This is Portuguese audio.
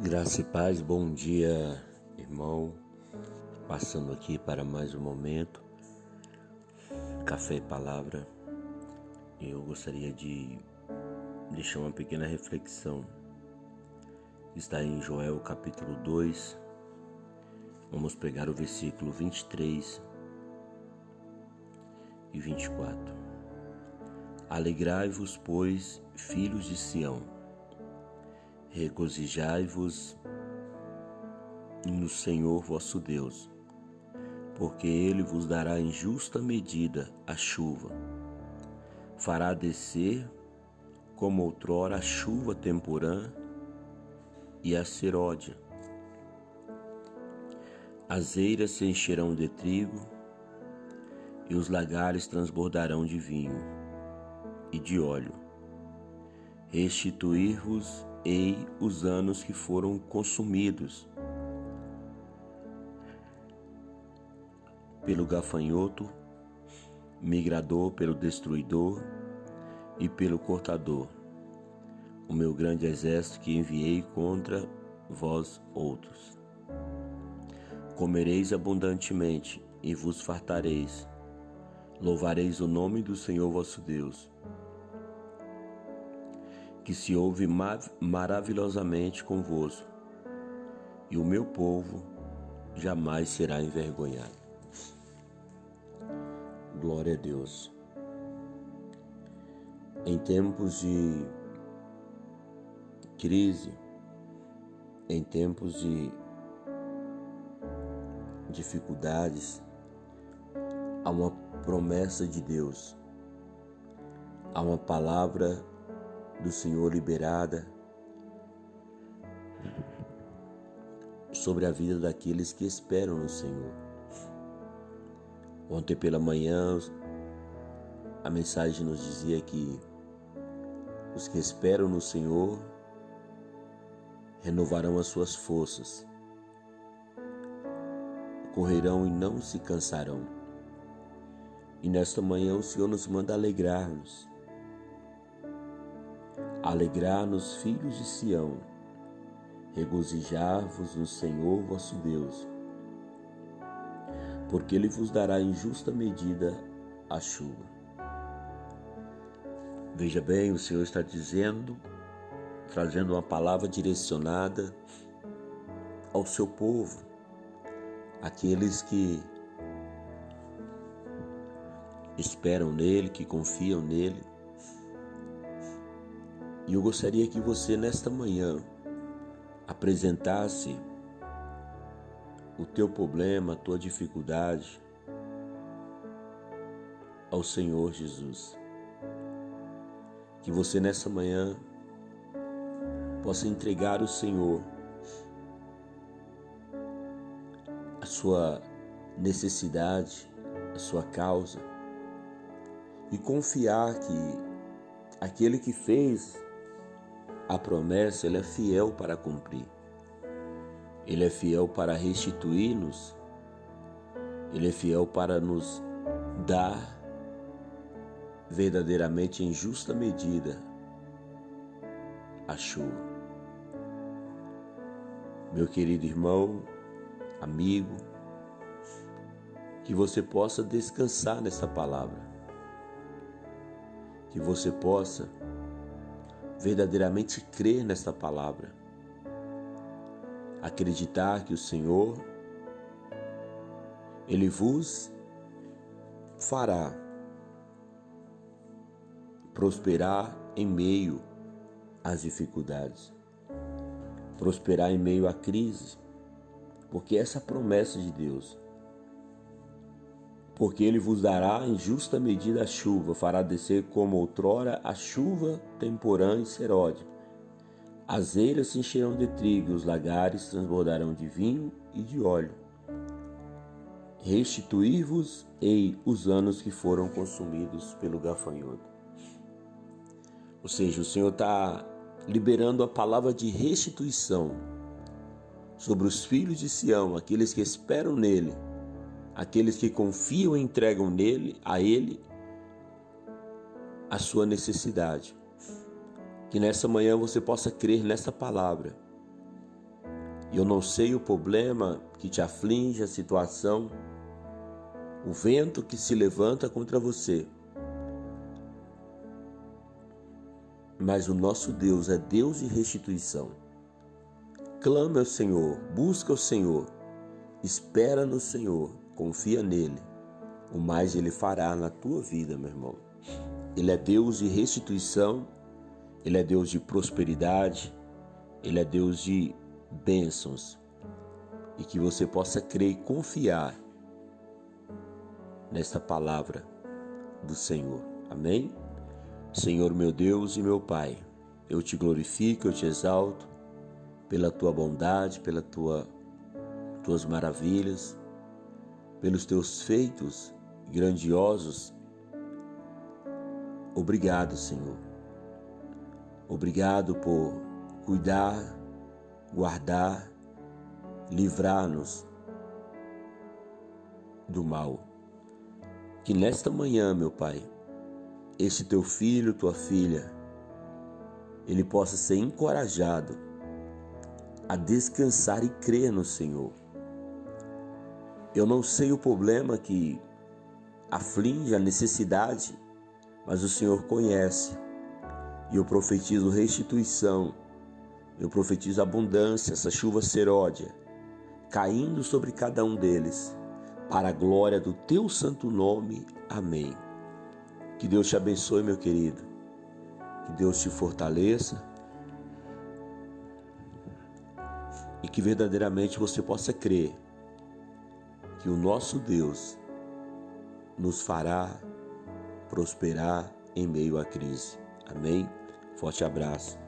Graça e paz, bom dia, irmão. Passando aqui para mais um momento, café e palavra. Eu gostaria de deixar uma pequena reflexão. Está em Joel capítulo 2. Vamos pegar o versículo 23 e 24. Alegrai-vos, pois, filhos de Sião Regozijai-vos no Senhor vosso Deus, porque ele vos dará em justa medida a chuva. Fará descer, como outrora, a chuva temporã e a seródia. As eiras se encherão de trigo, e os lagares transbordarão de vinho e de óleo. Restituir-vos ei os anos que foram consumidos pelo gafanhoto, migrador, pelo destruidor e pelo cortador, o meu grande exército que enviei contra vós outros. Comereis abundantemente e vos fartareis. Louvareis o nome do Senhor vosso Deus que se ouve maravilhosamente convosco, e o meu povo jamais será envergonhado. Glória a Deus. Em tempos de crise, em tempos de dificuldades, há uma promessa de Deus, há uma palavra do Senhor liberada sobre a vida daqueles que esperam no Senhor. Ontem pela manhã, a mensagem nos dizia que os que esperam no Senhor renovarão as suas forças, correrão e não se cansarão. E nesta manhã o Senhor nos manda alegrar-nos Alegrar-nos, filhos de Sião, regozijar-vos no Senhor vosso Deus, porque Ele vos dará em justa medida a chuva. Veja bem, o Senhor está dizendo, trazendo uma palavra direcionada ao seu povo, aqueles que esperam nele, que confiam nele, e eu gostaria que você, nesta manhã, apresentasse o teu problema, a tua dificuldade ao Senhor Jesus. Que você, nessa manhã, possa entregar ao Senhor a sua necessidade, a sua causa e confiar que aquele que fez a promessa ele é fiel para cumprir. Ele é fiel para restituir-nos. Ele é fiel para nos dar verdadeiramente em justa medida a chuva. Meu querido irmão, amigo, que você possa descansar nessa palavra, que você possa verdadeiramente crer nesta palavra. Acreditar que o Senhor, Ele vos fará prosperar em meio às dificuldades, prosperar em meio à crise, porque essa é promessa de Deus porque ele vos dará em justa medida a chuva, fará descer como outrora a chuva temporã e seródia. As eiras se encherão de trigo, os lagares transbordarão de vinho e de óleo. Restituir-vos ei os anos que foram consumidos pelo gafanhoto. Ou seja, o Senhor está liberando a palavra de restituição sobre os filhos de Sião, aqueles que esperam nele aqueles que confiam e entregam nele, a ele, a sua necessidade. Que nessa manhã você possa crer nessa palavra Eu não sei o problema que te aflige, a situação, o vento que se levanta contra você. Mas o nosso Deus é Deus de restituição. Clama ao Senhor, busca o Senhor, espera no Senhor, confia nele. O mais ele fará na tua vida, meu irmão. Ele é Deus de restituição, ele é Deus de prosperidade, ele é Deus de bênçãos. E que você possa crer e confiar nesta palavra do Senhor. Amém? Senhor meu Deus e meu Pai, eu te glorifico, eu te exalto pela tua bondade, pela tua tuas maravilhas, pelos teus feitos grandiosos. Obrigado, Senhor. Obrigado por cuidar, guardar, livrar-nos do mal. Que nesta manhã, meu Pai, este teu filho, tua filha, ele possa ser encorajado a descansar e crer no Senhor. Eu não sei o problema que aflige a necessidade, mas o Senhor conhece. E eu profetizo restituição, eu profetizo abundância, essa chuva seródia, caindo sobre cada um deles, para a glória do teu santo nome. Amém. Que Deus te abençoe, meu querido. Que Deus te fortaleça. E que verdadeiramente você possa crer que o nosso Deus nos fará prosperar em meio à crise. Amém? Forte abraço.